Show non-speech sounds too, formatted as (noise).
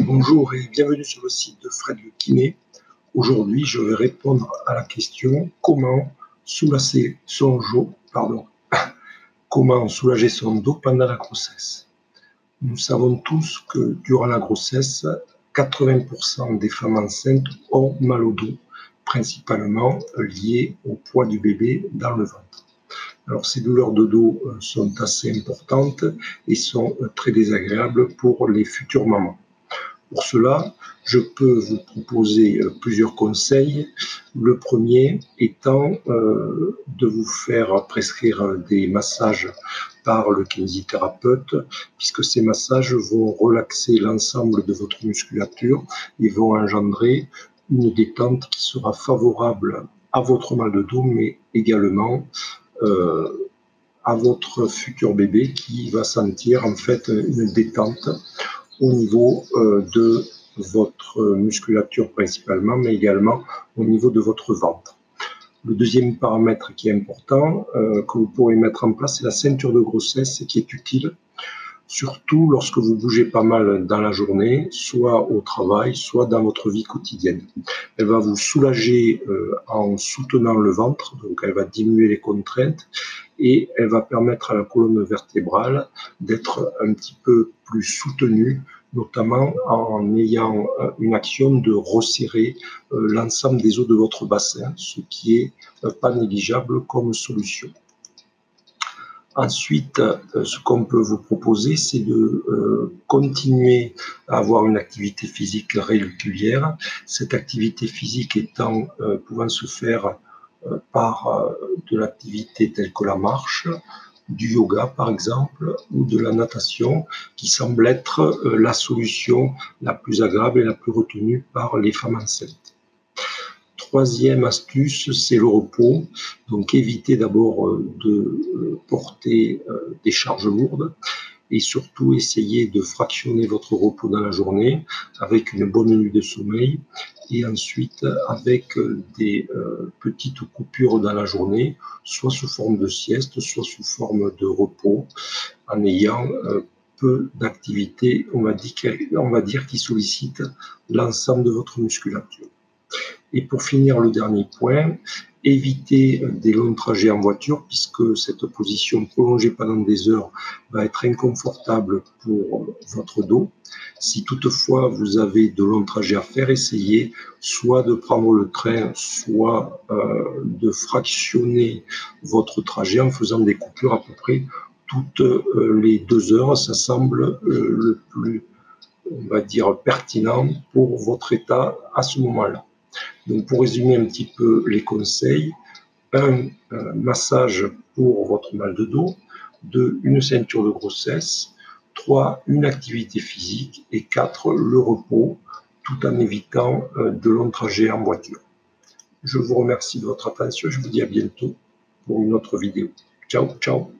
Bonjour et bienvenue sur le site de Fred Le Kiné. Aujourd'hui, je vais répondre à la question (coughs) comment soulager son dos, pendant la grossesse. Nous savons tous que durant la grossesse, 80% des femmes enceintes ont mal au dos, principalement liées au poids du bébé dans le ventre. Alors ces douleurs de dos euh, sont assez importantes et sont euh, très désagréables pour les futures mamans. Pour cela, je peux vous proposer euh, plusieurs conseils. Le premier étant de vous faire prescrire des massages par le kinésithérapeute, puisque ces massages vont relaxer l'ensemble de votre musculature et vont engendrer une détente qui sera favorable à votre mal de dos, mais également euh, à votre futur bébé qui va sentir en fait une détente au niveau euh, de votre musculature principalement, mais également au niveau de votre ventre. Le deuxième paramètre qui est important, euh, que vous pourrez mettre en place, c'est la ceinture de grossesse qui est utile surtout lorsque vous bougez pas mal dans la journée, soit au travail, soit dans votre vie quotidienne. Elle va vous soulager euh, en soutenant le ventre, donc elle va diminuer les contraintes et elle va permettre à la colonne vertébrale d'être un petit peu plus soutenue, notamment en ayant euh, une action de resserrer euh, l'ensemble des os de votre bassin, ce qui est pas négligeable comme solution. Ensuite, euh, ce qu'on peut vous proposer, c'est de euh, continuer à avoir une activité physique régulière. Cette activité physique étant euh, pouvant se faire par de l'activité telle que la marche, du yoga par exemple, ou de la natation, qui semble être la solution la plus agréable et la plus retenue par les femmes enceintes. Troisième astuce, c'est le repos. Donc évitez d'abord euh, de euh, porter euh, des charges lourdes et surtout essayez de fractionner votre repos dans la journée avec une bonne nuit de sommeil et ensuite avec des petites coupures dans la journée, soit sous forme de sieste, soit sous forme de repos, en ayant peu d'activités, on va dire, qui sollicitent l'ensemble de votre musculature. Et pour finir, le dernier point, éviter des longs trajets en voiture puisque cette position prolongée pendant des heures va être inconfortable pour votre dos. Si toutefois vous avez de longs trajets à faire, essayez soit de prendre le train, soit euh, de fractionner votre trajet en faisant des coupures à peu près toutes euh, les deux heures. Ça semble euh, le plus, on va dire, pertinent pour votre état à ce moment-là. Donc, pour résumer un petit peu les conseils, un, massage pour votre mal de dos, deux, une ceinture de grossesse, trois, une activité physique et quatre, le repos, tout en évitant euh, de longs trajets en voiture. Je vous remercie de votre attention. Je vous dis à bientôt pour une autre vidéo. Ciao, ciao.